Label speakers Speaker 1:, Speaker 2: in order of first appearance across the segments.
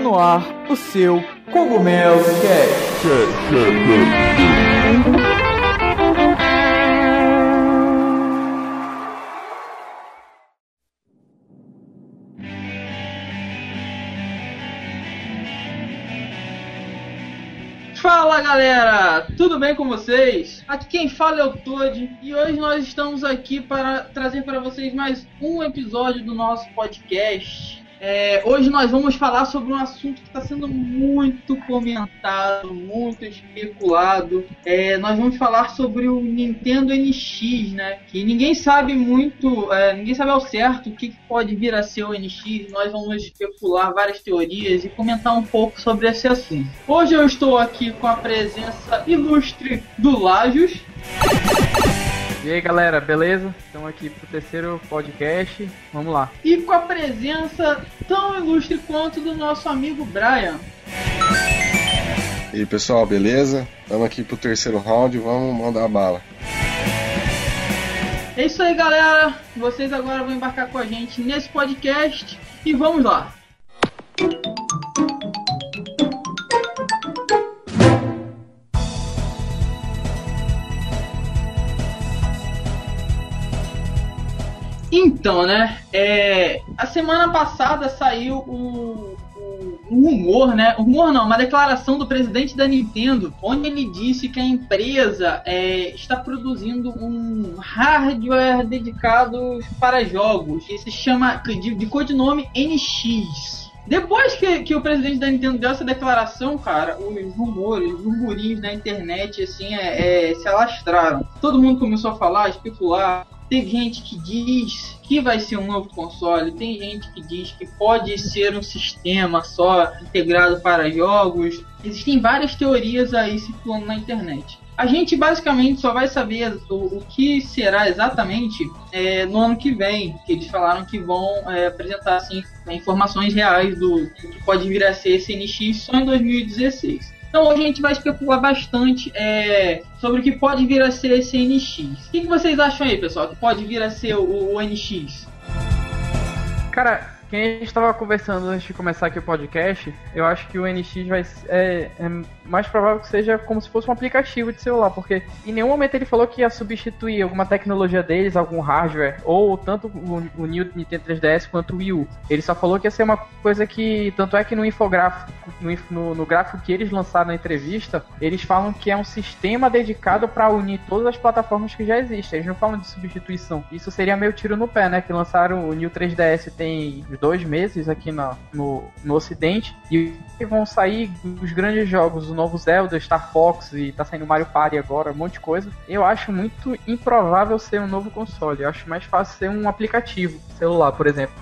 Speaker 1: No ar o seu Cogumelo Cast.
Speaker 2: Fala galera, tudo bem com vocês? Aqui quem fala é o Todd e hoje nós estamos aqui para trazer para vocês mais um episódio do nosso podcast. É, hoje nós vamos falar sobre um assunto que está sendo muito comentado, muito especulado. É, nós vamos falar sobre o Nintendo NX, né? Que ninguém sabe muito, é, ninguém sabe ao certo o que, que pode vir a ser o NX. Nós vamos especular várias teorias e comentar um pouco sobre esse assunto. Hoje eu estou aqui com a presença ilustre do Lajos.
Speaker 1: E aí galera, beleza? Estamos aqui pro terceiro podcast. Vamos lá.
Speaker 2: E com a presença tão ilustre quanto do nosso amigo Brian.
Speaker 3: E aí pessoal, beleza? Estamos aqui pro terceiro round, vamos mandar a bala.
Speaker 2: É isso aí galera, vocês agora vão embarcar com a gente nesse podcast e vamos lá. Então, né? É, a semana passada saiu o, um rumor, né? Um rumor não, uma declaração do presidente da Nintendo, onde ele disse que a empresa é, está produzindo um hardware dedicado para jogos, que se chama de, de codinome NX. Depois que, que o presidente da Nintendo deu essa declaração, cara, os rumores, os burburinhos na internet, assim, é, é, se alastraram. Todo mundo começou a falar, especular. Tem gente que diz que vai ser um novo console, tem gente que diz que pode ser um sistema só integrado para jogos. Existem várias teorias aí circulando na internet. A gente basicamente só vai saber o, o que será exatamente é, no ano que vem, que eles falaram que vão é, apresentar assim, informações reais do, do que pode vir a ser esse NX só em 2016. Então hoje a gente vai especular bastante é, sobre o que pode vir a ser esse NX. O que, que vocês acham aí, pessoal, que pode vir a ser o, o NX?
Speaker 1: Cara, quem a gente estava conversando antes de começar aqui o podcast, eu acho que o NX vai é, é, mais provável que seja como se fosse um aplicativo de celular, porque em nenhum momento ele falou que ia substituir alguma tecnologia deles, algum hardware, ou tanto o, o New Nintendo 3DS quanto o Wii U. Ele só falou que ia ser uma coisa que, tanto é que no infográfico, no, no, gráfico que eles lançaram na entrevista, eles falam que é um sistema dedicado para unir todas as plataformas que já existem. Eles não falam de substituição. Isso seria meio tiro no pé, né? Que lançaram o New 3DS tem dois meses aqui no, no, Ocidente e vão sair os grandes jogos, o novo Zelda, Star Fox e tá saindo Mario Party agora, um monte de coisa. Eu acho muito improvável ser um novo console. Eu acho mais fácil ser um aplicativo celular, por exemplo.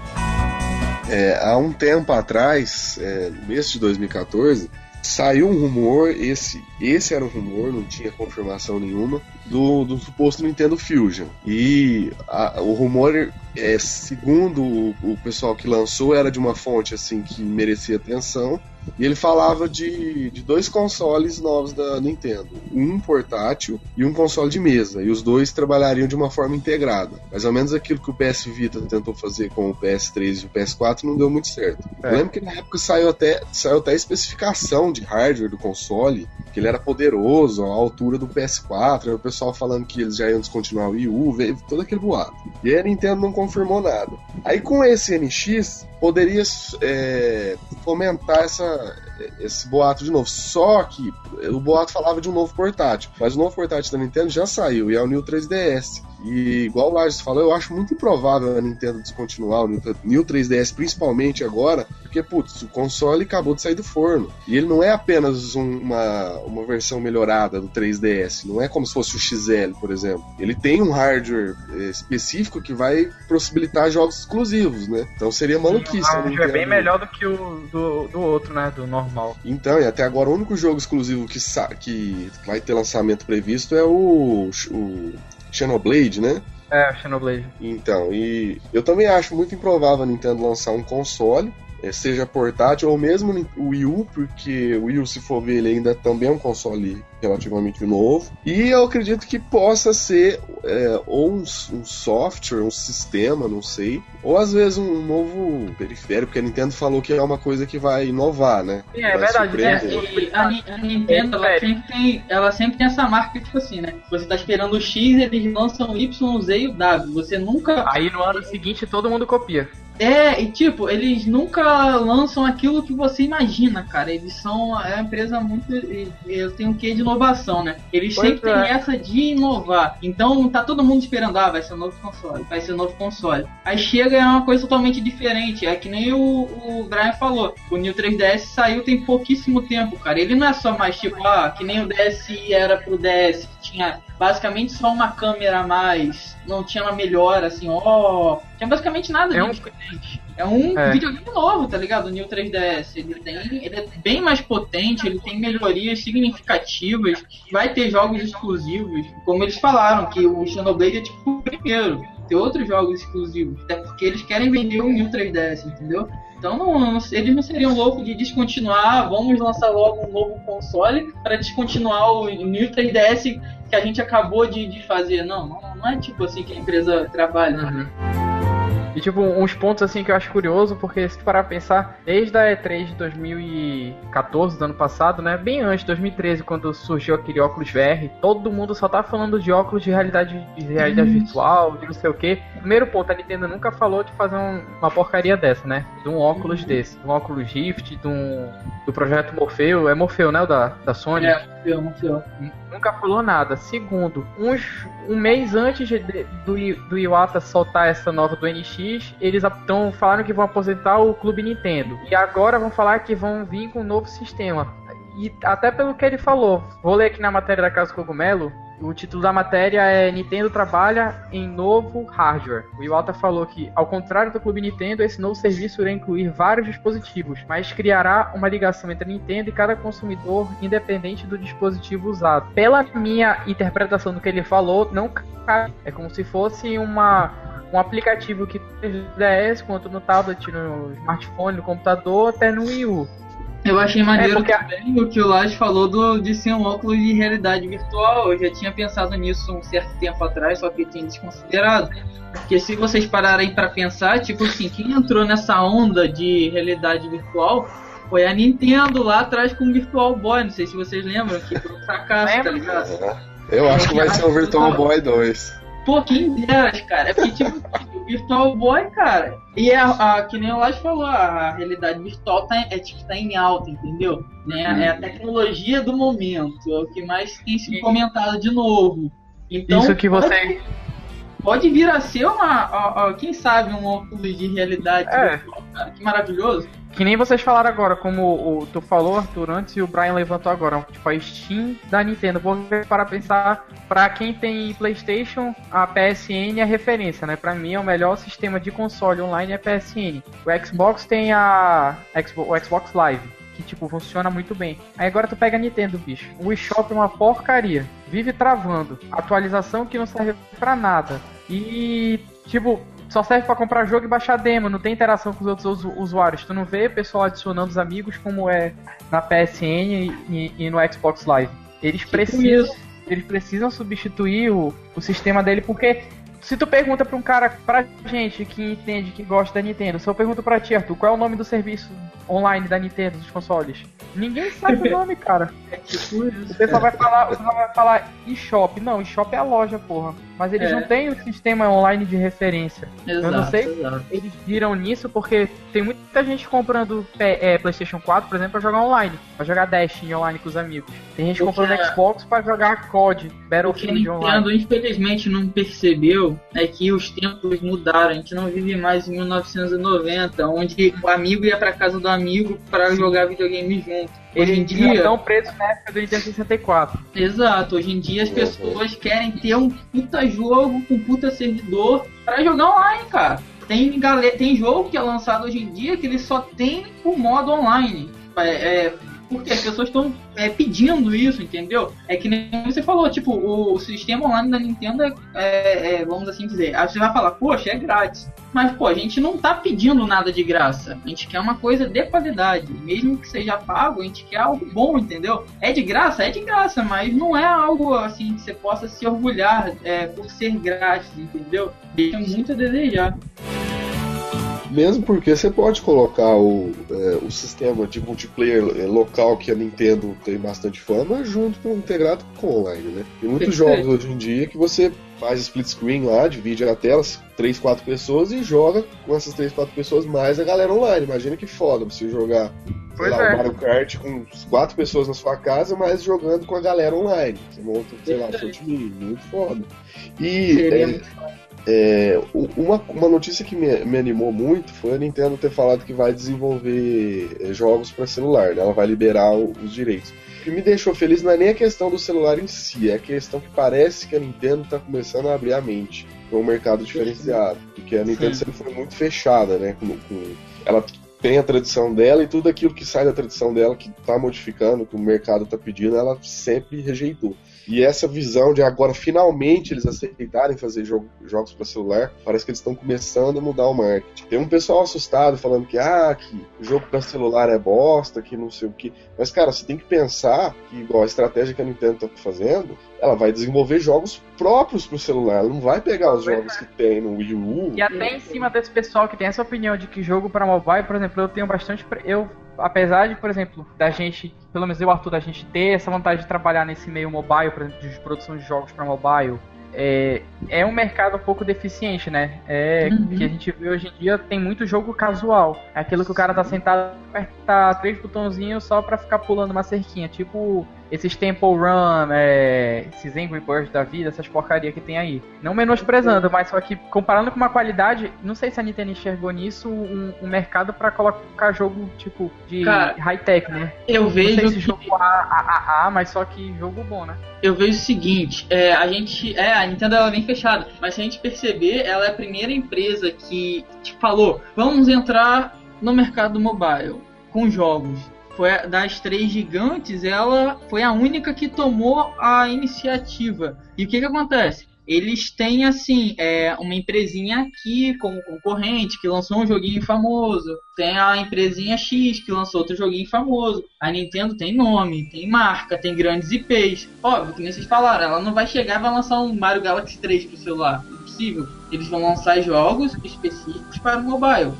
Speaker 3: É, há um tempo atrás, é, no mês de 2014, saiu um rumor, esse, esse era um rumor, não tinha confirmação nenhuma, do, do suposto Nintendo Fusion. E a, o rumor, é, segundo o, o pessoal que lançou, era de uma fonte assim que merecia atenção. E ele falava de, de dois consoles novos da Nintendo: um portátil e um console de mesa. E os dois trabalhariam de uma forma integrada. Mais ou menos aquilo que o PS Vita tentou fazer com o PS3 e o PS4 não deu muito certo. É. Eu lembro que na época saiu até, saiu até a especificação de hardware do console, que ele era poderoso, à altura do PS4. Aí o pessoal falando que eles já iam descontinuar o Wii U, veio todo aquele boato. E a Nintendo não confirmou nada. Aí com esse NX, poderia é, fomentar essa, esse boato de novo. Só que o boato falava de um novo portátil, mas o novo portátil da Nintendo já saiu e é o New 3DS. E igual o Lars falou, eu acho muito improvável a Nintendo descontinuar o New 3DS, principalmente agora, porque, putz, o console acabou de sair do forno. E ele não é apenas um, uma, uma versão melhorada do 3DS, não é como se fosse o XL, por exemplo. Ele tem um hardware eh, específico que vai possibilitar jogos exclusivos, né? Então seria maluquice. O
Speaker 1: hardware é bem melhor do que o do, do outro, né? Do normal.
Speaker 3: Então, e até agora o único jogo exclusivo que, que vai ter lançamento previsto é o, o Xenoblade, né?
Speaker 1: É, o Xenoblade.
Speaker 3: Então, e eu também acho muito improvável a Nintendo lançar um console é, seja portátil ou mesmo o Wii U, porque o Wii U, se for ver, ele ainda também é um console relativamente novo. E eu acredito que possa ser é, ou um, um, software, um sistema, não sei, ou às vezes um novo periférico, porque a Nintendo falou que é uma coisa que vai inovar, né?
Speaker 2: Sim, é verdade. Né? a, a, Nintendo, ela sempre, tem, ela sempre tem essa marca, tipo assim, né? Você tá esperando o X, eles lançam o Y, o Z e o W. Você nunca.
Speaker 1: Aí no ano seguinte todo mundo copia.
Speaker 2: É, e tipo, eles nunca lançam aquilo que você imagina, cara. Eles são é uma empresa muito. Eles têm um quê de inovação, né? Eles pois sempre é. têm essa de inovar. Então tá todo mundo esperando, ah, vai ser um novo console, vai ser um novo console. Aí chega é uma coisa totalmente diferente. É que nem o, o Brian falou. O New 3DS saiu tem pouquíssimo tempo, cara. Ele não é só mais tipo, ah, que nem o DSi era pro DS, que tinha basicamente só uma câmera a mais, não tinha uma melhora assim, ó. Tinha basicamente nada
Speaker 1: é um...
Speaker 2: diferente. É um é. videogame novo, tá ligado? O New 3DS. Ele, tem, ele é bem mais potente, ele tem melhorias significativas, vai ter jogos exclusivos. Como eles falaram, que o Xenoblade é tipo o primeiro. Ter outros jogos exclusivos. Até porque eles querem vender o New 3DS, entendeu? Então não, não, eles não seriam loucos de descontinuar, vamos lançar logo um novo console para descontinuar o New 3DS que a gente acabou de, de fazer. Não, não, não é tipo assim que a empresa trabalha. Uhum.
Speaker 1: E tipo, uns pontos assim que eu acho curioso, porque se tu parar pra pensar, desde a E3 de 2014, do ano passado, né? Bem antes, 2013, quando surgiu aquele óculos VR, todo mundo só tá falando de óculos de realidade, de realidade virtual, de não sei o que. Primeiro ponto, a Nintendo nunca falou de fazer um, uma porcaria dessa, né? De um óculos uhum. desse. De um óculos Rift, de um, do projeto Morfeu. É Morfeu, né? O da, da Sony.
Speaker 2: É, Morfeu.
Speaker 1: Nunca falou nada. Segundo, uns, um mês antes de, do, do Iwata soltar essa nova do NX, eles estão falaram que vão aposentar o Clube Nintendo. E agora vão falar que vão vir com um novo sistema. E até pelo que ele falou, vou ler aqui na matéria da Casa Cogumelo, o título da matéria é Nintendo trabalha em novo hardware. O Iwata falou que, ao contrário do Clube Nintendo, esse novo serviço irá incluir vários dispositivos, mas criará uma ligação entre a Nintendo e cada consumidor, independente do dispositivo usado. Pela minha interpretação do que ele falou, não é como se fosse uma um aplicativo que no DS, quanto no tablet, no smartphone, no computador, até no Wii U.
Speaker 2: Eu achei maneiro é porque... também o que o Lars falou do, de ser um óculos de realidade virtual. Eu já tinha pensado nisso um certo tempo atrás, só que tinha desconsiderado. Porque se vocês pararem para pensar, tipo assim, quem entrou nessa onda de realidade virtual foi a Nintendo lá atrás com o Virtual Boy. Não sei se vocês lembram, que foi um fracasso, tá ligado?
Speaker 3: Eu acho que vai ser o Virtual Boy 2.
Speaker 2: Pô, quem dera, cara. É porque, tipo, Virtual Boy, cara. E é a, a, que nem o Lars falou, a realidade virtual tá, é, tipo, tá em alta, entendeu? Né? Hum. É a tecnologia do momento. É o que mais tem sido comentado de novo. Então,
Speaker 1: Isso que você.
Speaker 2: Pode, vir a ser uma. quem sabe um óculos de realidade é. virtual, cara. Que maravilhoso.
Speaker 1: Que nem vocês falaram agora, como o, tu falou, Arthur, antes e o Brian levantou agora. Tipo, a Steam da Nintendo. Vou para pensar, para quem tem PlayStation, a PSN é referência, né? Para mim, é o melhor sistema de console online é a PSN. O Xbox tem a o Xbox Live que, tipo, funciona muito bem. Aí agora tu pega a Nintendo, bicho. O eShop é uma porcaria. Vive travando. Atualização que não serve pra nada. E, tipo, só serve para comprar jogo e baixar demo, não tem interação com os outros usuários. Tu não vê o pessoal adicionando os amigos como é na PSN e, e no Xbox Live. Eles tipo precisam, eles precisam substituir o, o sistema dele porque se tu pergunta pra um cara, pra gente que entende, que gosta da Nintendo, se eu pergunto pra ti, Arthur, qual é o nome do serviço online da Nintendo, dos consoles? Ninguém sabe o nome, cara. É tipo isso. O pessoal vai falar, o pessoal vai falar eShop. Não, eShop é a loja, porra. Mas eles é. não têm o sistema online de referência. Exato, eu não sei exato. eles viram nisso porque tem muita gente comprando é, PlayStation 4, por exemplo, pra jogar online. Pra jogar Destiny online com os amigos. Tem gente comprando é... Xbox pra jogar COD, Battlefield
Speaker 2: online. Nintendo, infelizmente, não percebeu é que os tempos mudaram. A gente não vive mais em 1990, onde o amigo ia pra casa do amigo para jogar videogame junto.
Speaker 1: Hoje em dia. estão presos na época do Nintendo 64.
Speaker 2: Exato, hoje em dia as pessoas querem ter um puta jogo com puta servidor para jogar online, cara. Tem, galera, tem jogo que é lançado hoje em dia que ele só tem o modo online. É, é, Porque as pessoas estão é, pedindo isso, entendeu? É que nem você falou, tipo, o, sistema online da Nintendo é, é, é, vamos assim dizer, aí você vai falar, poxa, é grátis. Mas, pô, a gente não tá pedindo nada de graça. A gente quer uma coisa de qualidade. Mesmo que seja pago, a gente quer algo bom, entendeu? É de graça? É de graça, mas não é algo assim que você possa se orgulhar é, por ser grátis, entendeu? Deixa muito a desejar.
Speaker 3: Mesmo porque você pode colocar o, é, o sistema de multiplayer é, local que a Nintendo tem bastante fama junto com integrado com online, né? Tem muitos jogos hoje em dia que você faz split screen lá, divide a tela, 3, 4 pessoas e joga com essas 3, 4 pessoas mais a galera online. Imagina que foda você jogar sei lá, é. Mario Kart com 4 pessoas na sua casa, mas jogando com a galera online. Você monta, sei lá, seu time, muito foda. E é, é, uma, uma notícia que me, me, animou muito foi a Nintendo ter falado que vai desenvolver é, jogos para celular, né? ela vai liberar os direitos. O que me deixou feliz não é nem a questão do celular em si, é a questão que parece que a Nintendo está começando a abrir a mente para um mercado diferenciado, porque a Nintendo Sim. sempre foi muito fechada, né? Com, com, ela tem a tradição dela e tudo aquilo que sai da tradição dela, que está modificando, que o mercado está pedindo, ela sempre rejeitou. E essa visão de agora finalmente eles aceitarem fazer jogo, jogos para celular, parece que eles estão começando a mudar o marketing. Tem um pessoal assustado falando que ah, que jogo para celular é bosta, que não sei o que. Mas cara, você tem que pensar que igual a estratégia que a Nintendo tá fazendo, ela vai desenvolver jogos próprios pro celular, ela não vai pegar os jogos que tem no Wii U.
Speaker 1: E até em cima desse pessoal que tem essa opinião de que jogo para mobile, por exemplo, eu tenho bastante eu apesar de, por exemplo, da gente, pelo menos eu, Arthur, da gente ter essa vontade de trabalhar nesse meio mobile, por exemplo, de produção de jogos para mobile, é, é um mercado um pouco deficiente, né? É uhum. que a gente vê hoje em dia tem muito jogo casual. É aquilo que o cara tá sentado, aperta três botãozinhos só pra ficar pulando uma cerquinha. Tipo esses Temple Run, é, esses Angry Birds da vida, essas porcaria que tem aí. Não menosprezando, mas só que comparando com uma qualidade, não sei se a Nintendo enxergou nisso um, um mercado para colocar jogo tipo de high-tech, né?
Speaker 2: Eu vejo. Não sei
Speaker 1: se jogo A, A, A, A, mas só que jogo bom, né?
Speaker 2: Eu vejo o seguinte, é, a gente. É, a Nintendo ela vem fechada, mas se a gente perceber, ela é a primeira empresa que, que falou: vamos entrar no mercado mobile com jogos foi das três gigantes, ela foi a única que tomou a iniciativa. E o que, que acontece? Eles têm assim é, uma empresinha aqui como concorrente que lançou um joguinho famoso. Tem a empresinha X que lançou outro joguinho famoso. A Nintendo tem nome, tem marca, tem grandes IPs. Óbvio que nem vocês falaram, ela não vai chegar e vai lançar um Mario Galaxy 3 pro celular. Impossível. Eles vão lançar jogos específicos para o mobile.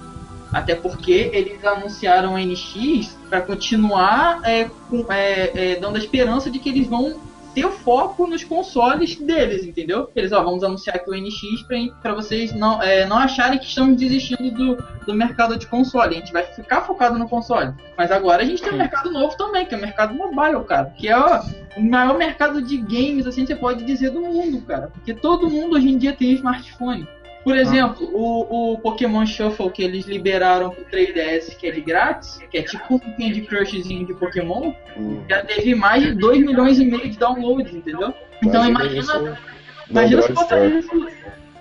Speaker 2: Até porque eles anunciaram o NX para continuar é, com, é, é, dando a esperança de que eles vão ter o foco nos consoles deles, entendeu? Eles, ó, vamos anunciar aqui o NX para vocês não, é, não acharem que estamos desistindo do, do mercado de console. A gente vai ficar focado no console. Mas agora a gente tem um mercado novo também, que é o mercado mobile, cara. Que é ó, o maior mercado de games, assim, você pode dizer, do mundo, cara. Porque todo mundo hoje em dia tem smartphone. Por exemplo, o, o Pokémon Shuffle que eles liberaram pro 3DS, que é de grátis, que é tipo um Candy Crushzinho de Pokémon, hum. já teve mais de 2 milhões e meio de downloads, entendeu? Então imagina. Imagina se botar isso.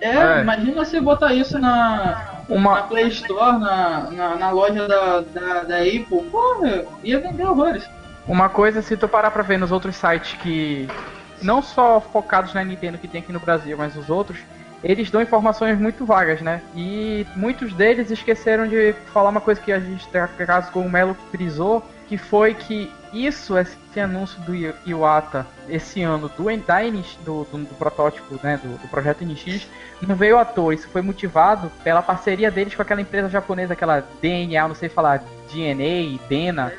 Speaker 2: É, é, imagina você botar isso na, uma... na Play Store, na, na, na loja da, da, da Apple, porra, ia vender horrores.
Speaker 1: Uma coisa, se tu parar pra ver nos outros sites que. Não só focados na Nintendo que tem aqui no Brasil, mas os outros, eles dão informações muito vagas, né? E muitos deles esqueceram de falar uma coisa que a gente, caso com o Melo frisou, que foi que isso, esse anúncio do Iwata esse ano do, da do, do, do, protótipo, né, do, do, projeto NX, não veio à toa. Isso foi motivado pela parceria deles com aquela empresa japonesa, aquela DNA, não sei falar, DNA, Dena,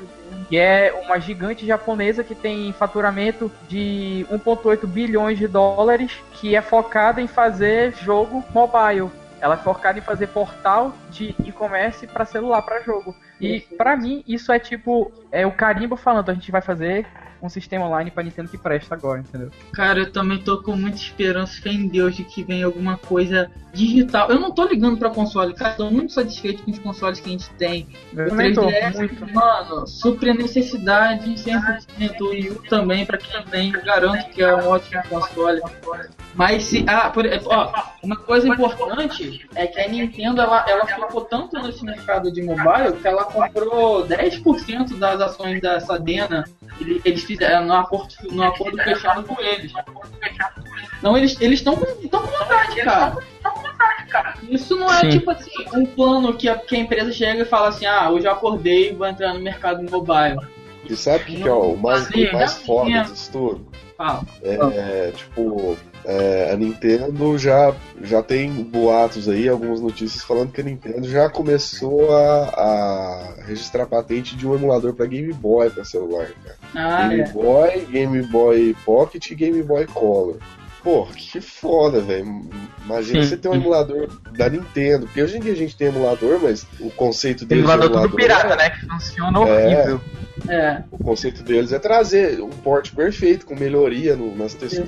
Speaker 1: que é uma gigante japonesa que tem faturamento de 1,8 bilhões de dólares, que é focada em fazer jogo mobile. Ela é focada em fazer portal de e-commerce para celular, para jogo. E para mim isso é tipo é o carimbo falando, a gente vai fazer um sistema online pra Nintendo que presta agora, entendeu?
Speaker 2: Cara, eu também tô com muita esperança, fé em Deus, de que venha alguma coisa digital. Eu não tô ligando pra console, cara, tô muito satisfeito com os consoles que a gente tem.
Speaker 1: Eu
Speaker 2: O
Speaker 1: também tô,
Speaker 2: 3DS,
Speaker 1: muito.
Speaker 2: mano, supre a necessidade 100%. O Wii U também, pra quem tem, eu garanto que é um ótimo console. Mas se. Ah, por, ó, uma coisa importante é que a Nintendo ela, ela focou tanto nesse mercado de mobile que ela comprou 10% das ações da Sadena. Ele- Eles fizeram no acordo, no acordo fechado com eles. Não, eles estão com, tão com vontade, cara. Isso não é
Speaker 1: Sim.
Speaker 2: tipo assim, um plano que a, que a empresa chega e fala assim, ah, hoje eu acordei e vou entrar no mercado mobile.
Speaker 3: E sabe o que, que é o mais, o mais foda
Speaker 2: tinha.
Speaker 3: disso tudo?
Speaker 2: Fala.
Speaker 3: É, tipo, é, a Nintendo já, já tem boatos aí, algumas notícias falando que a Nintendo já começou a, a registrar patente de um emulador para Game Boy para celular, cara.
Speaker 2: Ah,
Speaker 3: Game
Speaker 2: é.
Speaker 3: Boy, Game Boy Pocket e Game Boy Color. Pô, que foda, velho. Imagina
Speaker 1: Sim.
Speaker 3: você ter um emulador da Nintendo, porque hoje em dia a gente tem emulador, mas o conceito deles de
Speaker 1: emulador tudo
Speaker 3: emulador
Speaker 1: pirata,
Speaker 3: é-
Speaker 1: né? Que funciona
Speaker 3: É.
Speaker 1: horrível.
Speaker 2: É.
Speaker 3: O conceito deles é trazer um porte perfeito, com melhoria no- nas texturas.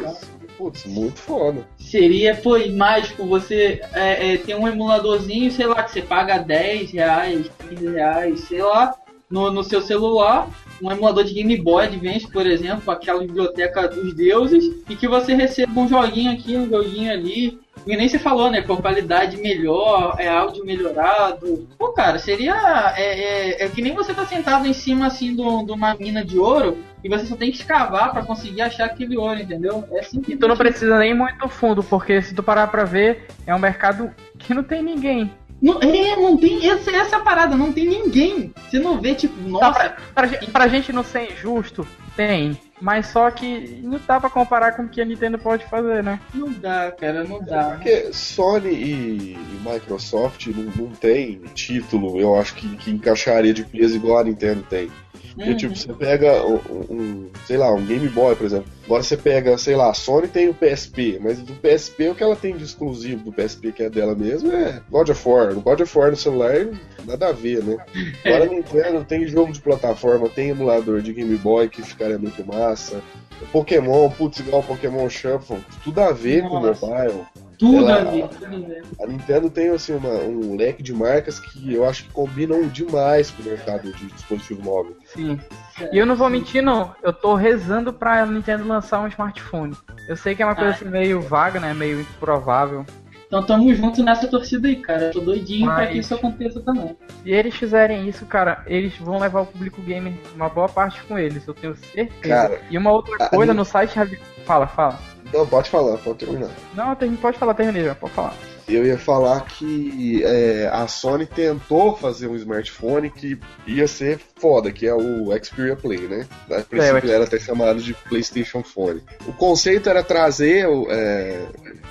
Speaker 2: Exato.
Speaker 3: Putz, muito foda.
Speaker 2: Seria, pô, mágico você é, é, ter um emuladorzinho, sei lá, que você paga 10 reais, 15 reais, sei lá, no, no seu celular, um emulador de Game Boy Advance, por exemplo, aquela biblioteca dos deuses, e que você receba um joguinho aqui, um joguinho ali. E nem você falou, né? Com qualidade melhor, é áudio melhorado. Pô, cara, seria. É, é, é que nem você tá sentado em cima assim de uma mina de ouro e você só tem que escavar pra conseguir achar aquele ouro, entendeu? É assim que
Speaker 1: E tu não precisa nem muito fundo, porque se tu parar pra ver, é um mercado que não tem ninguém.
Speaker 2: Não, é, não tem. Essa, essa é a parada, não tem ninguém. Você não vê, tipo,
Speaker 1: Tá,
Speaker 2: nossa.
Speaker 1: pra, pra, gen- pra gente não ser injusto, tem. Mas só que não dá pra comparar com o que a Nintendo pode fazer, né?
Speaker 2: Não dá, cara, não dá.
Speaker 3: Porque Sony e, e Microsoft não, não tem título, eu acho que, que encaixaria de peso igual a Nintendo tem. Porque,
Speaker 2: Uhum.
Speaker 3: tipo, você pega um, um, sei lá, um Game Boy, por exemplo. Agora você pega, sei lá, a Sony tem o PSP, mas do PSP o que ela tem de exclusivo do PSP, que é dela mesmo, é God of War. O God of War no celular, nada a ver, né? Agora a Nintendo tem jogo de plataforma, tem emulador de Game Boy que ficaria muito massa. Pokémon, putz, igual Pokémon Shuffle, tudo a ver
Speaker 2: Nossa.
Speaker 3: com o mobile.
Speaker 2: Tudo
Speaker 3: ela-
Speaker 2: a ver, tudo a
Speaker 3: Nintendo tem assim, uma- um leque de marcas que eu acho que combinam demais com o mercado de dispositivo móvel.
Speaker 1: Sim. E eu não vou mentir, não. Eu tô rezando pra Nintendo lançar um smartphone. Eu sei que é uma coisa
Speaker 2: Ah.
Speaker 1: assim meio vaga, né? Meio improvável.
Speaker 2: Então tamo junto nessa torcida aí, cara. Eu tô doidinho pra
Speaker 1: Mas-
Speaker 2: que isso aconteça também.
Speaker 1: Se eles fizerem isso, cara, eles vão levar o público gamer uma boa parte com eles, eu tenho certeza.
Speaker 3: Cara,
Speaker 1: e uma outra coisa
Speaker 3: a-
Speaker 1: no site. Fala, fala.
Speaker 3: Não, pode falar, pode terminar.
Speaker 1: Não, tem- pode falar, terminei já, pode falar.
Speaker 3: Eu ia falar que é, a Sony tentou fazer um smartphone que ia ser foda, que é o Xperia Play, né? A princípio
Speaker 1: Xperia.
Speaker 3: era até chamado de PlayStation Phone. O conceito era trazer é,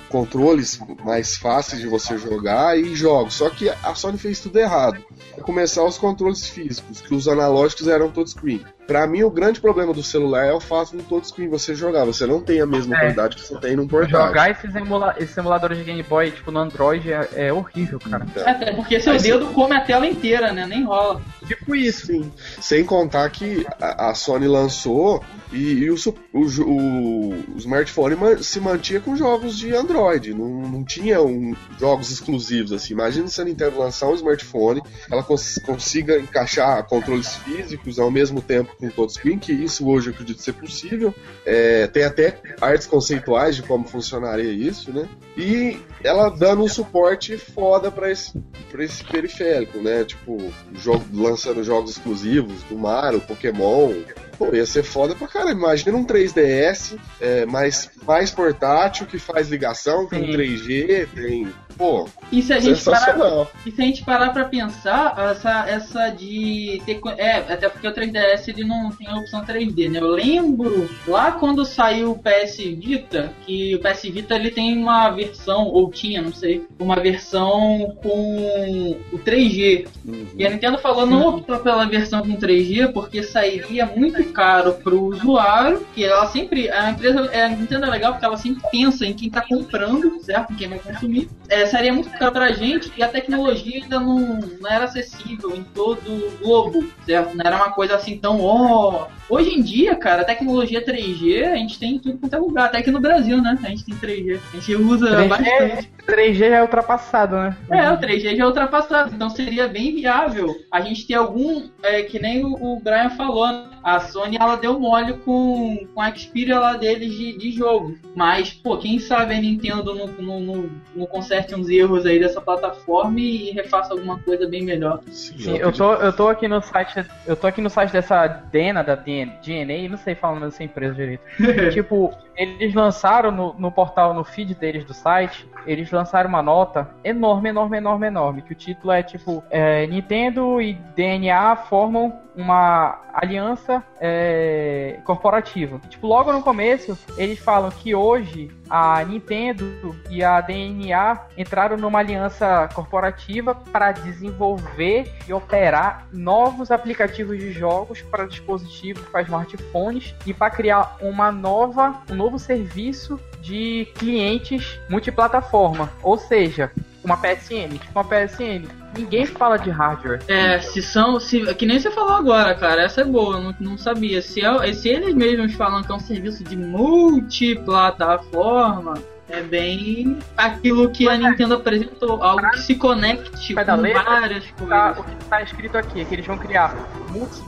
Speaker 3: controles mais fáceis de você jogar e jogos, só que a Sony fez tudo errado. É começar os controles físicos, que os analógicos eram touchscreen. Pra mim, o grande problema do celular é o fato do touchscreen você jogar. Você não tem a mesma
Speaker 1: É.
Speaker 3: qualidade que você tem num portátil.
Speaker 1: Jogar esses, emula esses emuladores de Game Boy, tipo, no Android é, é horrível, cara.
Speaker 2: Até porque seu dedo come a tela inteira, né? Nem rola.
Speaker 1: Tipo isso.
Speaker 3: Sim. Sem contar que a, a Sony lançou e, e o, o, o- smartphone ma- se mantinha com jogos de Android. Não, não tinha um- jogos exclusivos assim. Imagina se a Nintendo lançar um smartphone, ela cons- consiga encaixar controles físicos ao mesmo tempo com touchscreen, que isso hoje eu acredito ser possível. É, tem até artes conceituais de como funcionaria isso, né? E ela dando um suporte foda pra esse, esse periférico, né? Tipo, jogo, lançando jogos exclusivos do Mario, Pokémon. Pô, ia ser foda pra caramba. Imagina um 3DS é, mais, mais portátil, que faz ligação, tem
Speaker 1: Sim.
Speaker 3: 3G, tem. Pô,
Speaker 2: E se a gente parar,
Speaker 3: sensacional.
Speaker 2: e se a gente parar pra pensar, essa, essa de ter. É, até porque o 3DS ele não tem a opção 3D, né? Eu lembro lá quando saiu o PS Vita, que o PS Vita ele tem uma versão, ou tinha, não sei, uma versão com o 3G.
Speaker 3: Uhum.
Speaker 2: E a Nintendo falou não optou pela versão com 3G porque sairia muito caro pro usuário, que ela sempre, a empresa, a Nintendo é legal porque ela sempre pensa em quem tá comprando, certo? Em quem vai consumir. É, é, seria muito caro pra gente e a tecnologia ainda não, não era acessível em todo o globo, certo? Não era uma coisa assim tão, ó. Oh. Hoje em dia, cara, a tecnologia 3G a gente tem em tudo quanto é lugar, até aqui no Brasil, né? A gente tem 3G. A gente usa 3G,
Speaker 1: bastante. 3G já é ultrapassado, né?
Speaker 2: É, o 3G já é ultrapassado. Então seria bem viável a gente ter algum, é, que nem o, o Brian falou, né? a Sony ela deu mole com, com a Xperia lá deles de, de jogo. Mas, pô, quem sabe a Nintendo não, não, não, não conserte uns erros aí dessa plataforma e refaça alguma coisa bem melhor.
Speaker 1: Sim, Sim eu, tô, eu tô aqui no site. Eu tô aqui no site dessa Dena, da DNA, não sei falar dessa empresa direito. tipo, eles lançaram no, no portal, no feed deles do site, eles lançaram uma nota enorme, enorme, enorme, enorme. Que o título é tipo: é, Nintendo e DNA formam uma aliança é, corporativa. Tipo, logo no começo, eles falam que hoje a Nintendo e a DNA entraram numa aliança corporativa para desenvolver e operar novos aplicativos de jogos para dispositivos, para smartphones e para criar uma nova, um novo serviço de clientes multiplataforma. Ou seja, uma PSN, tipo uma PSN. Ninguém fala de hardware.
Speaker 2: É, se são. Se, que nem você falou agora, cara. Essa é boa, não, não sabia. Se, é, se eles mesmos falam que é um serviço de multiplataforma, é bem aquilo que a Nintendo apresentou, algo que se conecte com letra, várias
Speaker 1: tá, coisas. o que está escrito aqui é que eles vão criar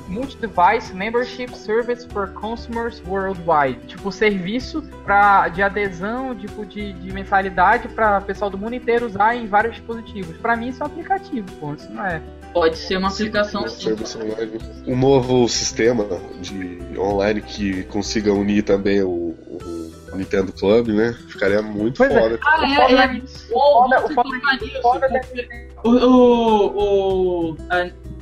Speaker 1: Multi-Device Membership Service for Consumers Worldwide. Tipo, serviço pra, de adesão, tipo, de, de mensalidade para o pessoal do mundo inteiro usar em vários dispositivos. Para mim isso é um aplicativo, pô, isso não é...
Speaker 2: Pode ser uma aplicação sim.
Speaker 3: Um novo sistema de online que consiga unir também o Nintendo Club, né? Ficaria muito pois é. foda. É. Ah, é, é.
Speaker 2: O, o, o,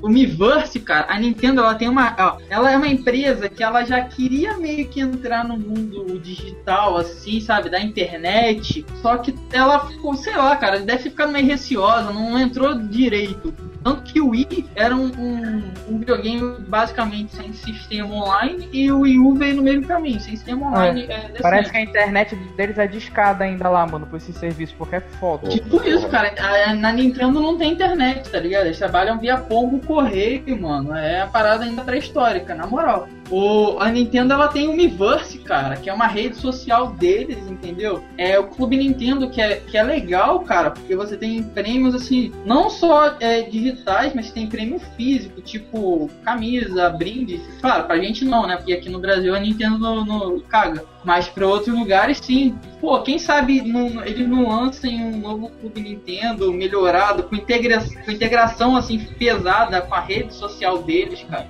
Speaker 2: o Miiverse, cara, a Nintendo ela tem uma. Ó, ela é uma empresa que ela já queria meio que entrar no mundo digital, assim, sabe, da internet. Só que ela ficou, sei lá, cara, deve ficar meio receosa, não entrou direito. Tanto que o Wii era um, um, um, videogame basicamente sem sistema online e o Wii U veio no mesmo caminho, sem sistema online.
Speaker 1: É, é parece que a internet deles é discada ainda lá, mano, por esse serviço, porque é foda.
Speaker 2: Tipo isso, cara. na Nintendo não tem internet, tá ligado? Eles trabalham via pombo correio, mano. É a parada ainda pré-histórica, na moral. O, a Nintendo ela tem o Miiverse, cara, que é uma rede social deles, entendeu? É o Clube Nintendo que é, que é legal, cara, porque você tem prêmios assim, não só é, digitais, mas tem prêmio físico, tipo camisa, brinde. Claro, pra gente não, né? Porque aqui no Brasil a Nintendo no caga. Mas para outros lugares, sim. Pô, quem sabe não, eles não lancem um novo Clube Nintendo melhorado, com, integra com integração assim pesada com a rede social deles, cara.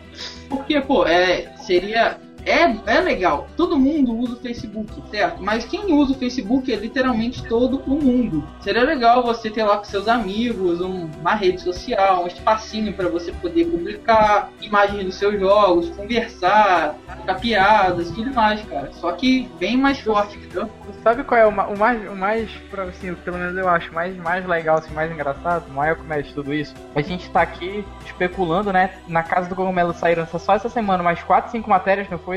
Speaker 2: Porque, pô, é, seria é, é legal. Todo mundo usa o Facebook, certo? Mas quem usa o Facebook é literalmente todo o mundo. Seria legal você ter lá com seus amigos uma rede social, um espacinho para você poder publicar imagens dos seus jogos, conversar, ficar piadas tudo mais, cara. Só que bem mais forte, entendeu?
Speaker 1: Sabe qual é o, o mais, o mais, assim, pelo menos eu acho, mais, mais legal, assim, mais engraçado, maior comédia de tudo isso? A gente tá aqui especulando, né? Na casa do Cogumelo saíram só essa semana mais 4, 5 matérias, não foi?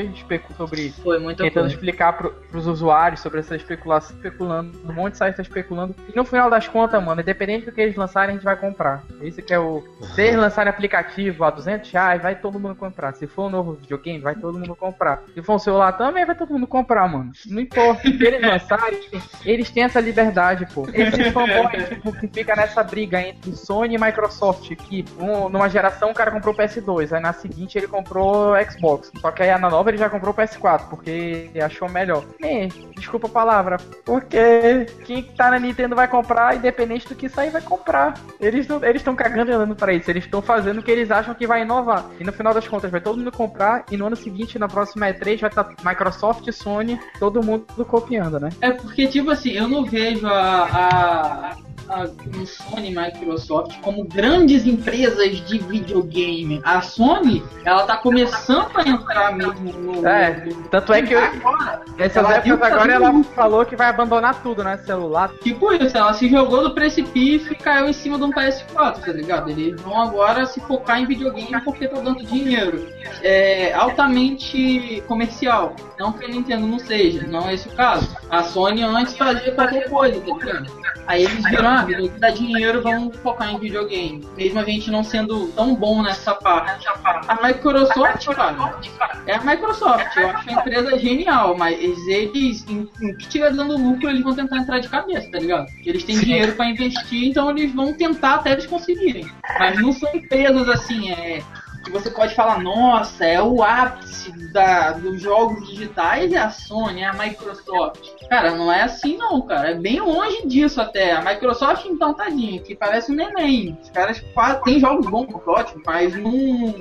Speaker 1: Sobre
Speaker 2: foi muito
Speaker 1: tentando coisa. explicar pro, pros usuários sobre essa especulação, especulando, um monte de site tá especulando. E no final das contas, mano, independente do que eles lançarem, a gente vai comprar. Isso que é o. Se eles lançarem aplicativo a 200 reais, vai todo mundo comprar. Se for um novo videogame, vai todo mundo comprar. Se for um celular também, vai todo mundo comprar, mano. Não importa. Se eles lançarem, eles têm essa liberdade, pô. Esses fanboys tipo, que fica nessa briga entre Sony e Microsoft, que um, numa geração o cara comprou PS2, aí na seguinte ele comprou Xbox. Só que aí na nova ele já comprou o PS4, porque achou melhor. É, desculpa a palavra. Porque quem tá na Nintendo vai comprar, independente do que sair, vai comprar. Eles estão cagando e andando pra isso. Eles estão fazendo o que eles acham que vai inovar. E no final das contas, vai todo mundo comprar. E no ano seguinte, na próxima E3, vai estar tá Microsoft Sony, todo mundo copiando, né?
Speaker 2: É porque, tipo assim, eu não vejo a, a a Sony e Microsoft como grandes empresas de videogame. A Sony, ela tá começando a entrar mesmo no.
Speaker 1: É, tanto é que eu, agora, essas épocas agora ela falou que vai abandonar tudo, né? Celular.
Speaker 2: Tipo isso, ela se jogou do precipício e caiu em cima de um PS4, tá ligado? Eles vão agora se focar em videogame porque tá dando dinheiro. É altamente comercial. Não que a Nintendo não seja, não é esse o caso. A Sony antes fazia qualquer coisa, tá ligado? Aí eles viram ah, dá dinheiro, vamos focar em videogame. Mesmo a gente não sendo tão bom nessa parte. A Microsoft, cara, é a Microsoft. Eu acho a empresa genial, mas eles, em, em que tiver dando lucro, eles vão tentar entrar de cabeça, tá ligado? Eles têm dinheiro para investir, então eles vão tentar até eles conseguirem. Mas não são empresas assim, é que você pode falar, nossa, é o ápice da, dos jogos digitais é a Sony, é a Microsoft. Cara, não é assim não, cara. É bem longe disso até. A Microsoft, então, tadinha, que parece um neném. Os caras têm jogos bons, ótimo, mas não,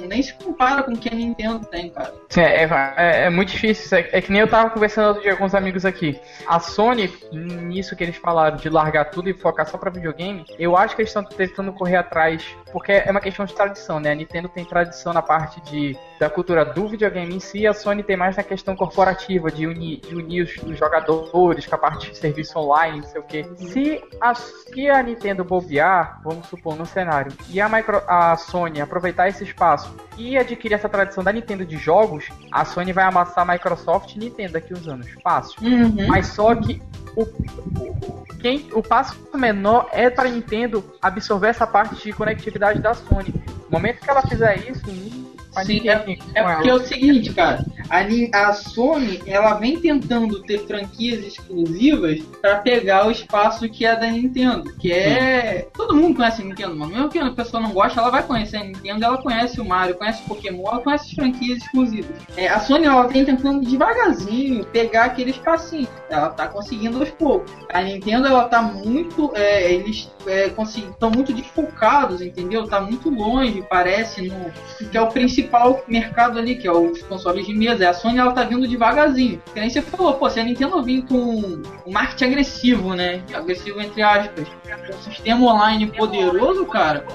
Speaker 2: nem se compara com o que a Nintendo tem, cara.
Speaker 1: Sim, é, é, é muito difícil. É, é, que nem eu tava conversando outro dia com os amigos aqui. A Sony, nisso que eles falaram de largar tudo e focar só pra videogame, eu acho que eles estão tentando correr atrás, porque é uma questão de tradição, né? A Nintendo tem tradição na parte de, da cultura do videogame em si, a Sony tem mais na questão corporativa, de unir, de unir os, os jogadores com a parte de serviço online, não sei o que. Se a, se a Nintendo bobear, vamos supor, no cenário, e a, micro, a Sony aproveitar esse espaço e adquirir essa tradição da Nintendo de jogos, a Sony vai amassar a Microsoft e Nintendo daqui uns anos. Fácil. Uhum. Mas só que o, quem, o passo menor é para a Nintendo absorver essa parte de conectividade da Sony. No momento que ela fizer isso,
Speaker 2: Sim, é, é porque é o seguinte, cara. A, a Sony, ela vem tentando ter franquias exclusivas para pegar o espaço que é da Nintendo. Que é. Todo mundo conhece a Nintendo, mano. Mesmo que a pessoa não goste, ela vai conhecer a Nintendo, ela conhece o Mario, conhece o Pokémon, ela conhece as franquias exclusivas. É, a Sony, ela vem tentando devagarzinho pegar aquele espacinho. Ela tá conseguindo aos poucos. A Nintendo, ela tá muito. É, eles estão é, muito desfocados, entendeu? Tá muito longe, parece, no que é o principal mercado ali, que é os consoles de mesa. A Sony ela tá vindo devagarzinho. Que nem você falou, pô, se a Nintendo vir com um marketing agressivo, né? Agressivo entre aspas, um sistema online poderoso, cara,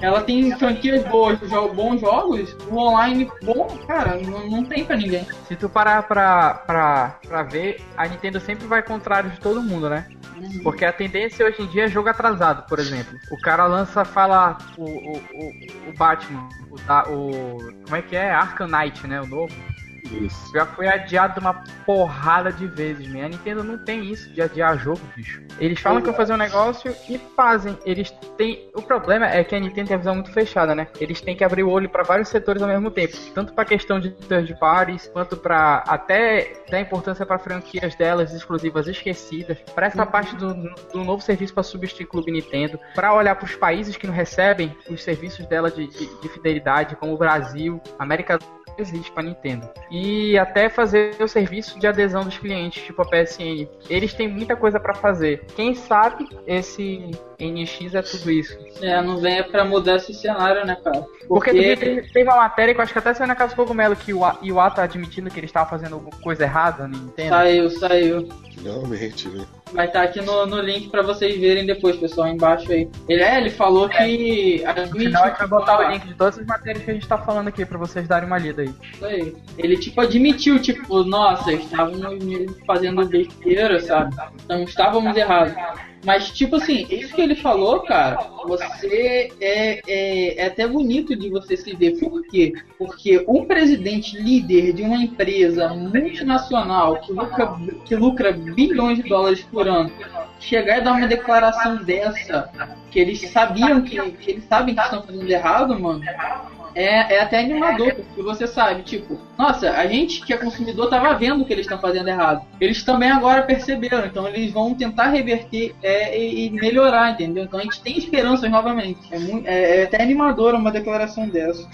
Speaker 2: ela tem franquias boas, bons jogos, o online bom, cara, não, não tem pra ninguém.
Speaker 1: Se tu parar pra, pra, pra ver, a Nintendo sempre vai contrário de todo mundo, né? Uhum. Porque a tendência hoje em dia é jogo atrasado, por exemplo. O cara lança, fala o, o, o, o Batman, o, o. Como é que é? Knight, né? O novo. Isso. Já foi adiado uma porrada de vezes, man. A Nintendo não tem isso de adiar jogo, bicho. Eles falam que vão fazer um negócio e fazem. Eles têm. O problema é que a Nintendo tem a visão muito fechada, né? Eles têm que abrir o olho para vários setores ao mesmo tempo. Tanto pra questão de third parties, quanto para até dar importância para franquias delas exclusivas esquecidas. Para essa uhum. parte do, do novo serviço para substituir o Clube Nintendo. para olhar para os países que não recebem os serviços dela de, de, de fidelidade, como o Brasil, América existe para Nintendo. E até fazer o serviço de adesão dos clientes, tipo a PSN. Eles têm muita coisa para fazer. Quem sabe esse NX é tudo isso.
Speaker 2: É, não venha para mudar esse cenário, né, cara?
Speaker 1: Porque, Porque teve uma matéria que eu acho que até saiu na Casa do Cogumelo que o Iwata admitindo que ele estava fazendo coisa errada no Nintendo.
Speaker 2: Saiu, saiu.
Speaker 3: Realmente, né?
Speaker 2: Vai estar tá aqui no, no link para vocês verem depois, pessoal, embaixo aí. Ele, é, ele falou é. que.
Speaker 1: No final a gente vai botar o link de todas as matérias que a gente tá falando aqui para vocês darem uma lida aí.
Speaker 2: Isso aí. Ele, tipo, admitiu, tipo, nossa, estávamos fazendo besteira, sabe? Então estávamos errados. Mas, tipo assim, isso que ele falou, cara, você é, é, é, até bonito de você se ver. Por quê? Porque um presidente líder de uma empresa multinacional que lucra, que lucra bilhões de dólares por ano chegar e dar uma declaração dessa, que eles sabiam que, que eles sabem que estão fazendo errado, mano é, é até animador, porque você sabe, tipo, nossa, a gente que é consumidor tava vendo que eles estão fazendo errado. Eles também agora perceberam, então eles vão tentar reverter é, e, e, melhorar, entendeu? Então a gente tem esperanças novamente. É, muito, é, é até animador uma declaração dessa.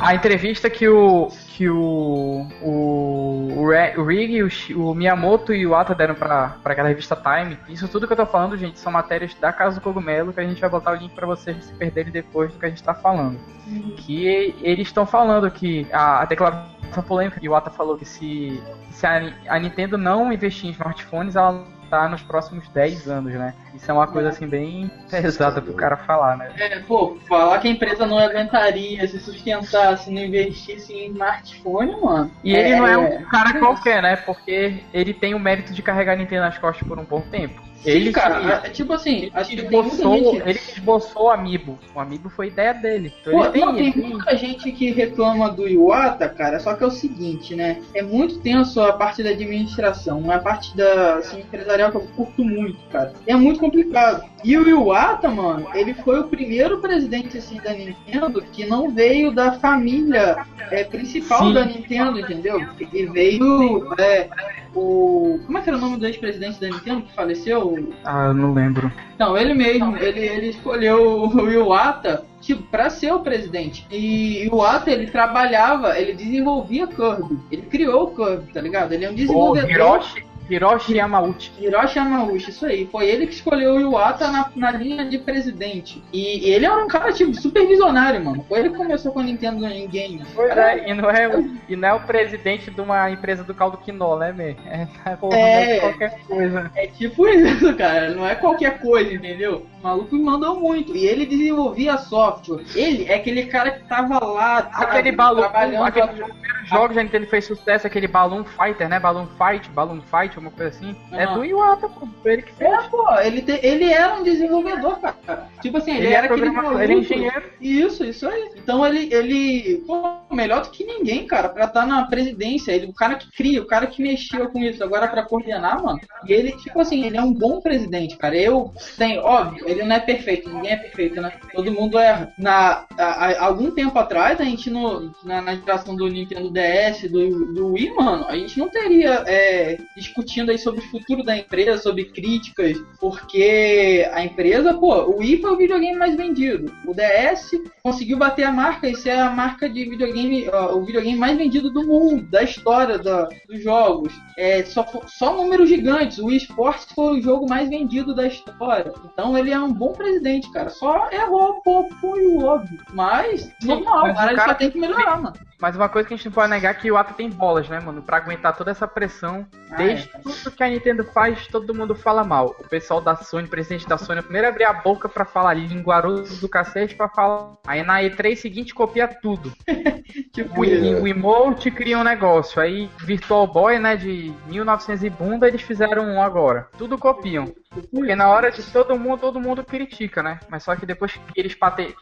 Speaker 1: A entrevista que o, que o, o, o Rig, o, o Miyamoto e o Ata deram pra, pra aquela revista Time. Isso tudo que eu tô falando, gente, são matérias da Casa do Cogumelo que a gente vai botar o link para vocês se perderem depois do que a gente tá falando. Uhum. Que eles estão falando que a, a declaração polêmica que o Ata falou que se, se a, a Nintendo não investir em smartphones, ela tá nos próximos 10 anos, né? Isso é uma coisa assim bem pesada pro cara falar, né?
Speaker 2: É, pô, falar que a empresa não aguentaria se sustentar se não investisse em smartphone, mano.
Speaker 1: E é, ele não é um cara qualquer, né? Porque ele tem o mérito de carregar a Nintendo nas costas por um bom tempo. Ele,
Speaker 2: cara,
Speaker 1: que-
Speaker 2: é, tipo assim, acho que
Speaker 1: esboçou,
Speaker 2: gente-
Speaker 1: ele esboçou o Amiibo. O Amiibo foi ideia dele. Então
Speaker 2: Pô,
Speaker 1: tem,
Speaker 2: não, tem muita gente que reclama do Iwata, cara, só que é o seguinte, né? É muito tenso a parte da administração, a parte da assim, empresarial que eu curto muito, cara. É muito complicado. E o Iwata, mano, ele foi o primeiro presidente assim, da Nintendo que não veio da família é, principal
Speaker 1: Sim.
Speaker 2: da Nintendo, entendeu? Ele veio. É, o. Como é que era o nome do ex-presidente da Nintendo que faleceu?
Speaker 1: Ah, eu não lembro.
Speaker 2: Não, ele mesmo, ele, ele escolheu o Iwata tipo, pra ser o presidente. E o Iwata, ele trabalhava, ele desenvolvia Kirby. Ele criou o Kirby, tá ligado? Ele é um
Speaker 1: O
Speaker 2: desenvolvedor.
Speaker 1: Hiroshi, Hiroshi Yamauchi.
Speaker 2: Hiroshi Yamauchi, isso aí. Foi ele que escolheu o Iwata na, na linha de presidente. E, e ele era um cara, tipo, super visionário, mano. Foi ele que começou com a Nintendo em games.
Speaker 1: Pois é, e não é, o- e não é o presidente de uma empresa do caldo quinó, né, Mê? É, porra,
Speaker 2: É.
Speaker 1: não é qualquer coisa.
Speaker 2: É tipo isso, cara. Não é qualquer coisa, entendeu? Maluco me mandou muito. E ele desenvolvia software. Ele é aquele cara que tava lá,
Speaker 1: Aquele balão, aquele primeiro jogo a Nintendo fez sucesso, aquele Balloon Fighter, né? Balloon Fight, Balloon Fight, uma coisa assim. É
Speaker 2: Aham.
Speaker 1: do Iwata, pô. Ele que fez.
Speaker 2: É, pô, ele, te- ele era um desenvolvedor, cara. Tipo assim, ele,
Speaker 1: Ele,
Speaker 2: era
Speaker 1: é
Speaker 2: aquele
Speaker 1: programador,
Speaker 2: maluco.
Speaker 1: ele é engenheiro.
Speaker 2: Isso, isso aí. Então ele, ele, pô, melhor do que ninguém, cara, pra estar na presidência. Ele, o cara que cria, o cara que mexeu com isso. Agora pra coordenar, mano. E ele, tipo assim, ele é um bom presidente, cara. Eu tenho, óbvio, ele não é perfeito, ninguém é perfeito, né? Todo mundo erra. Na, há, há algum tempo atrás, a gente no, na, na geração do Nintendo DS, do, do Wii, mano, a gente não teria é, discutindo aí sobre o futuro da empresa, sobre críticas, porque a empresa, pô, o Wii foi o videogame mais vendido. O DS conseguiu bater a marca e ser a marca de videogame, o videogame mais vendido do mundo, da história da, dos jogos. É, só, só números gigantes. O Wii Sports foi o jogo mais vendido da história. Então ele é um bom presidente, cara. Só errou um pouco, foi o óbvio. Mas, normal,
Speaker 1: mas o
Speaker 2: cara, ele
Speaker 1: cara-
Speaker 2: só tem que melhorar, mano.
Speaker 1: Mas uma coisa que a gente não pode negar é que o Iwata tem bolas, né, mano? Pra aguentar toda essa pressão.
Speaker 2: Ah,
Speaker 1: Desde
Speaker 2: é.
Speaker 1: tudo que a Nintendo faz, todo mundo fala mal. O pessoal da Sony, o presidente da Sony, primeiro abrir a boca pra falar linguarudo do cacete pra falar. Aí na E3 seguinte copia tudo.
Speaker 2: Tipo,
Speaker 1: O,
Speaker 3: É.
Speaker 1: o Emote cria um negócio. Aí Virtual Boy, né, de 1900 e bunda, eles fizeram um agora. Tudo copiam. Porque na hora de todo mundo, todo mundo critica, né? Mas só que depois que eles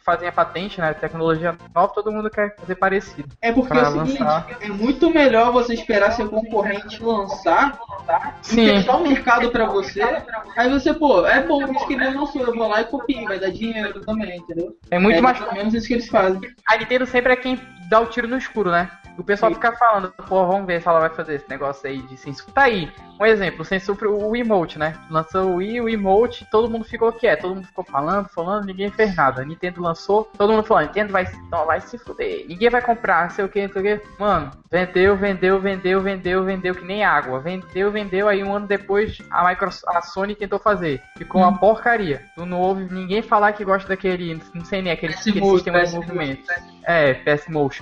Speaker 1: fazem a patente, né, tecnologia nova, todo mundo quer fazer parecido.
Speaker 2: É porque é o seguinte,
Speaker 1: lançar.
Speaker 2: é muito melhor você esperar seu concorrente lançar,
Speaker 1: Sim.
Speaker 2: testar o mercado pra você, aí você, pô, é bom isso que ele lançou, eu vou lá e copio, vai dar dinheiro também, entendeu?
Speaker 1: É muito
Speaker 2: é
Speaker 1: mais
Speaker 2: menos isso que eles fazem.
Speaker 1: A Nintendo sempre é quem dá o tiro no escuro, né? O pessoal
Speaker 2: Sim.
Speaker 1: fica falando, pô, vamos ver se ela vai fazer esse negócio aí de censura. Tá aí, um exemplo, censura o emote, né? Lançou o Wii, o emote, todo mundo ficou quieto, todo mundo ficou falando, falando, ninguém fez nada. A Nintendo lançou, todo mundo falando, Nintendo vai, não, vai se fuder, ninguém vai comprar, sei o que, sei o que. Mano, vendeu, vendeu, vendeu, vendeu, vendeu que nem água. Vendeu, vendeu, aí um ano depois a Microsoft, a Sony tentou fazer. Ficou uma porcaria. Tu não ouve ninguém falar que gosta daquele, não sei nem aquele, aquele sistema de
Speaker 2: PS
Speaker 1: movimento. É, PS Motion.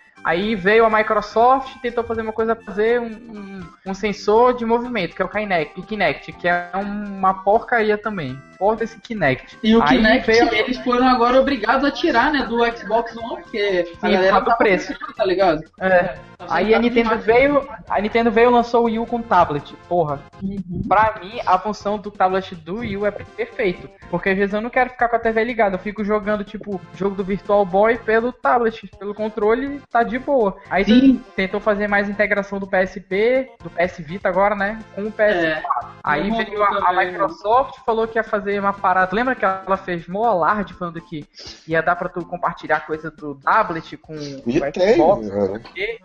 Speaker 1: Aí veio a Microsoft e tentou fazer uma coisa, fazer um, um, um sensor de movimento, que é o Kinect, Kinect que é uma porcaria também. Porta esse Kinect.
Speaker 2: E o
Speaker 1: Aí
Speaker 2: Kinect,
Speaker 1: veio-
Speaker 2: eles foram agora obrigados a tirar, né, do Xbox One, porque a
Speaker 1: Sim,
Speaker 2: galera
Speaker 1: por causa do
Speaker 2: tá
Speaker 1: preço.
Speaker 2: tá ligado?
Speaker 1: É. Aí a Nintendo veio, a Nintendo veio e lançou o Wii U com tablet. Porra,
Speaker 2: Uhum.
Speaker 1: pra mim a função do tablet do Wii U é perfeito, porque às vezes eu não quero ficar com a TV ligada, eu fico jogando tipo jogo do Virtual Boy pelo tablet, pelo controle, tá de boa. Aí
Speaker 2: Sim.
Speaker 1: tentou fazer mais integração do PSP, do PS Vita agora, né, com o PS4.
Speaker 2: É.
Speaker 1: Aí
Speaker 2: Não
Speaker 1: veio a, a. Microsoft falou que ia fazer uma parada. Lembra que ela fez mó alarde falando que ia dar pra tu compartilhar coisa do tablet com
Speaker 3: E
Speaker 1: o
Speaker 3: tem,
Speaker 1: Xbox?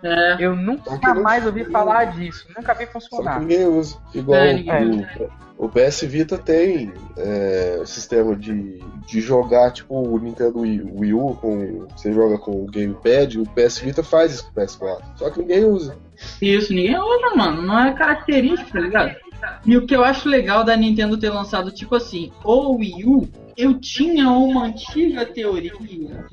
Speaker 2: É.
Speaker 1: Eu nunca mais ouvi falar disso, nunca vi
Speaker 3: Só que
Speaker 1: funcionar.
Speaker 3: ninguém usa. Igual
Speaker 2: É, ninguém
Speaker 3: o, o PS Vita tem é, sistema de, de jogar, tipo, o Nintendo Wii, Wii U, com, você joga com o Gamepad, o PS Vita faz isso com o PS4. Só que ninguém usa.
Speaker 2: Isso, ninguém usa, mano. Não é característica, tá ligado? E o que eu acho legal da Nintendo ter lançado, tipo assim, o Wii U, eu tinha uma antiga teoria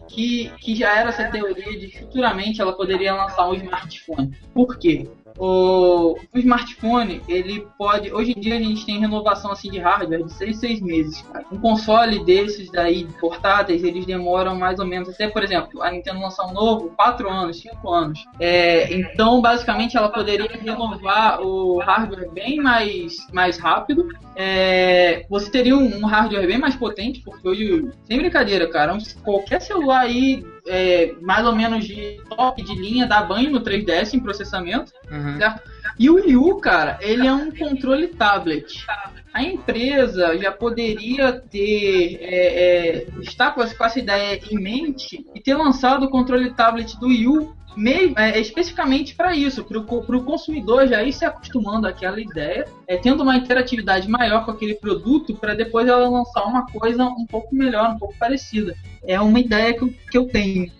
Speaker 2: que, que já era essa teoria de futuramente ela poderia lançar um smartphone. Por quê? O, o smartphone, ele pode. Hoje em dia a gente tem renovação assim de hardware de 6 6 meses. Um console desses daí, portáteis, eles demoram mais ou menos, até por exemplo, a Nintendo lançar um novo, 4 anos, 5 anos. É, então, basicamente, ela poderia renovar o hardware bem mais, mais rápido. É, você teria um, um hardware bem mais potente, porque hoje, sem brincadeira, cara, um, qualquer celular aí é, mais ou menos de top de linha dá banho no 3DS em processamento. Uhum. E o Wii U, cara, ele é um controle tablet. A empresa já poderia ter é, é, estar com essa ideia em mente e ter lançado o controle tablet do Wii U meio, é, especificamente para isso, para o consumidor já ir se acostumando àquela ideia, é, tendo uma interatividade maior com aquele produto, para depois ela lançar uma coisa um pouco melhor, um pouco parecida. É uma ideia que eu, que eu tenho.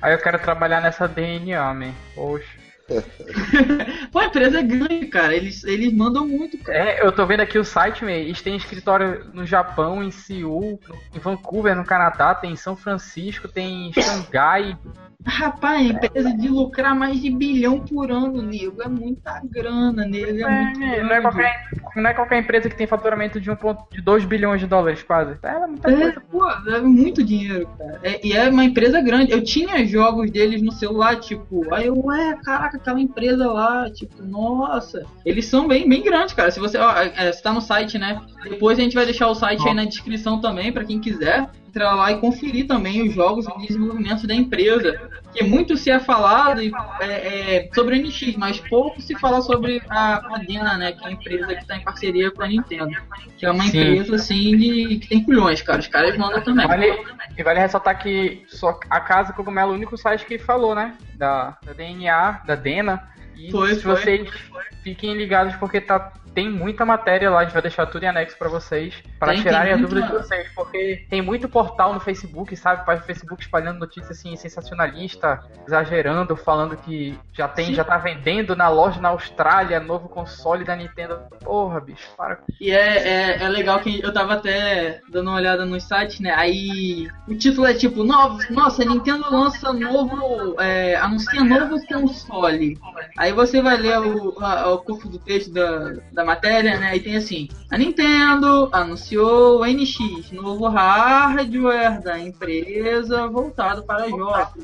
Speaker 1: Aí eu quero trabalhar nessa DNA, man. Poxa.
Speaker 2: Pô, a empresa é grande, cara. Eles, eles mandam muito, cara.
Speaker 1: É, eu tô vendo aqui o site, meu. Eles têm escritório no Japão, em Seul, em Vancouver, no Canadá, tem em São Francisco, tem em Xangai,
Speaker 2: Rapaz, empresa de lucrar mais de bilhão por ano, nego. É muita grana, nego. É, é muito
Speaker 1: não, é qualquer, não é qualquer empresa que tem faturamento de, um ponto, de 2 bilhões de dólares, quase.
Speaker 2: É, muita é. Pô, é muito dinheiro, cara. É, e é uma empresa grande. Eu tinha jogos deles no celular, tipo, aí eu, ué, caraca, aquela empresa lá, tipo, nossa. Eles são bem, bem grandes, cara. Se você, ó, é, você tá no site, né? Depois a gente vai deixar o site aí na descrição também, para quem quiser entrar lá e conferir também os jogos de desenvolvimento da empresa. Que muito se é falado é, é, sobre a NX, mas pouco se fala sobre a, a Dena, né? Que é a empresa que está em parceria com a Nintendo. Que é uma Sim. empresa assim de, que tem culhões, cara. Os caras mandam também.
Speaker 1: Vale, e vale ressaltar que só a Casa Cogumelo é o único site que falou, né? Da, da DNA, da Dena. E foi, se foi, vocês foi. fiquem ligados porque tá tem muita matéria lá, a gente vai deixar tudo em anexo para vocês, para tirarem a dúvida de vocês, porque tem muito portal no Facebook, sabe? Página do Facebook espalhando notícias assim, sensacionalista, exagerando, falando que já tem, Sim. já tá vendendo na loja na Austrália, novo console da Nintendo. Porra, bicho, para.
Speaker 2: E é, é, é legal que eu tava até dando uma olhada no site, né? Aí o título é tipo, nossa, a Nintendo lança novo, é, anuncia novo console. Aí você vai ler o, a, o corpo do texto da, da da matéria, né? E tem assim: a Nintendo anunciou o NX, novo hardware da empresa voltado para jogos.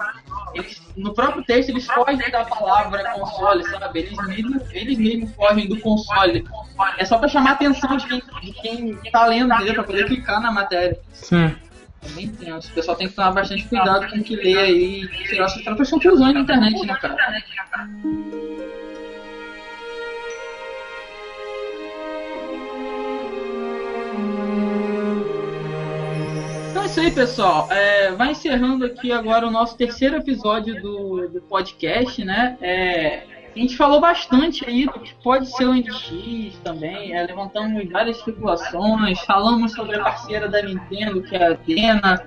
Speaker 2: Eles, no próprio texto eles fogem da palavra console, sabe? Eles mesmo, eles mesmo fogem do console. É só para chamar a atenção de quem, de quem tá lendo, entendeu? Pra poder clicar na matéria.
Speaker 1: Sim.
Speaker 2: É bem tenso. O pessoal tem que tomar bastante cuidado com o que lê aí e tirar suas próprias conclusões na internet, né, cara? Isso aí, pessoal. É, vai encerrando aqui agora o nosso terceiro episódio do, do podcast, né? É, a gente falou bastante aí do que pode ser o NX também, é, levantamos várias especulações, falamos sobre a parceira da Nintendo, que é a Atena.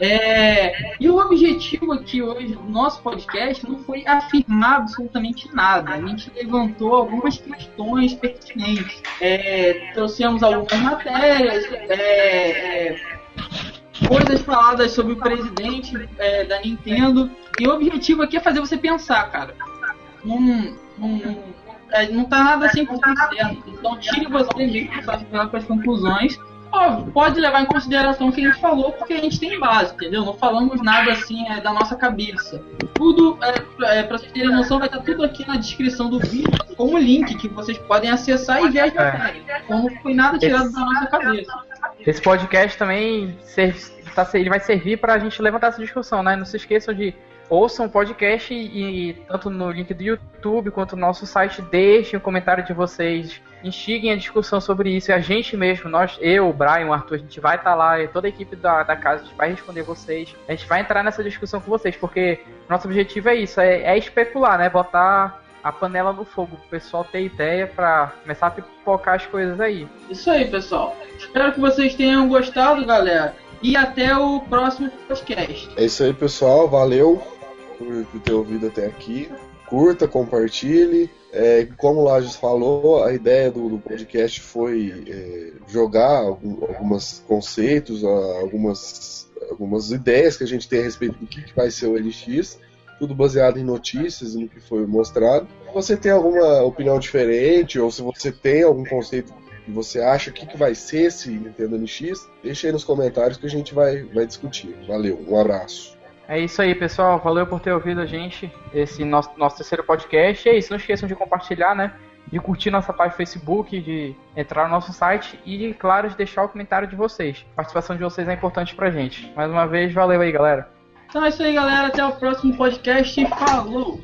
Speaker 2: É, e o objetivo aqui hoje do nosso podcast não foi afirmar absolutamente nada. A gente levantou algumas questões pertinentes. É, trouxemos algumas matérias, é, é coisas faladas sobre o presidente é, da Nintendo. E o objetivo aqui é fazer você pensar, cara. Não, não, é, não tá nada 100% certo. Então tire você mesmo suas próprias conclusões. Pode levar em consideração o que a gente falou, porque a gente tem base, entendeu? Não falamos nada assim é, da nossa cabeça. Tudo, é, é, pra vocês terem noção, vai estar tudo aqui na descrição do vídeo, com o link que vocês podem acessar e ver as matérias. Então não foi nada tirado da nossa cabeça.
Speaker 1: Esse podcast também tá, ele vai servir para a gente levantar essa discussão, né? Não se esqueçam de ouçam o podcast e, e, tanto no link do YouTube quanto no nosso site deixem o um comentário de vocês, instiguem a discussão sobre isso. E a gente mesmo, nós, eu, o Brian, o Arthur, a gente vai estar tá lá, e toda a equipe da, da casa, a gente vai responder vocês. A gente vai entrar nessa discussão com vocês, porque nosso objetivo é isso, é, é especular, né? Botar a panela no fogo, o pessoal ter ideia para começar a pipocar as coisas aí.
Speaker 2: Isso aí, pessoal. Espero que vocês tenham gostado, galera. E até o próximo podcast.
Speaker 3: É isso aí, pessoal. Valeu por ter ouvido até aqui. Curta, compartilhe. É, como o Lages falou, a ideia do, do podcast foi é, jogar alguns conceitos, algumas, algumas ideias que a gente tem a respeito do que, que vai ser o LX tudo baseado em notícias e no que foi mostrado. Se você tem alguma opinião diferente ou se você tem algum conceito que você acha, o que, que vai ser esse Nintendo NX, deixa aí nos comentários que a gente vai, vai discutir. Valeu, um abraço.
Speaker 1: É isso aí, pessoal. Valeu por ter ouvido a gente, esse nosso, nosso terceiro podcast. É isso, não esqueçam de compartilhar, né? De curtir nossa página Facebook, de entrar no nosso site e, claro, de deixar o comentário de vocês. A participação de vocês é importante pra gente. Mais uma vez, valeu aí, galera.
Speaker 2: Então é isso aí, galera. Até o próximo podcast. Falou!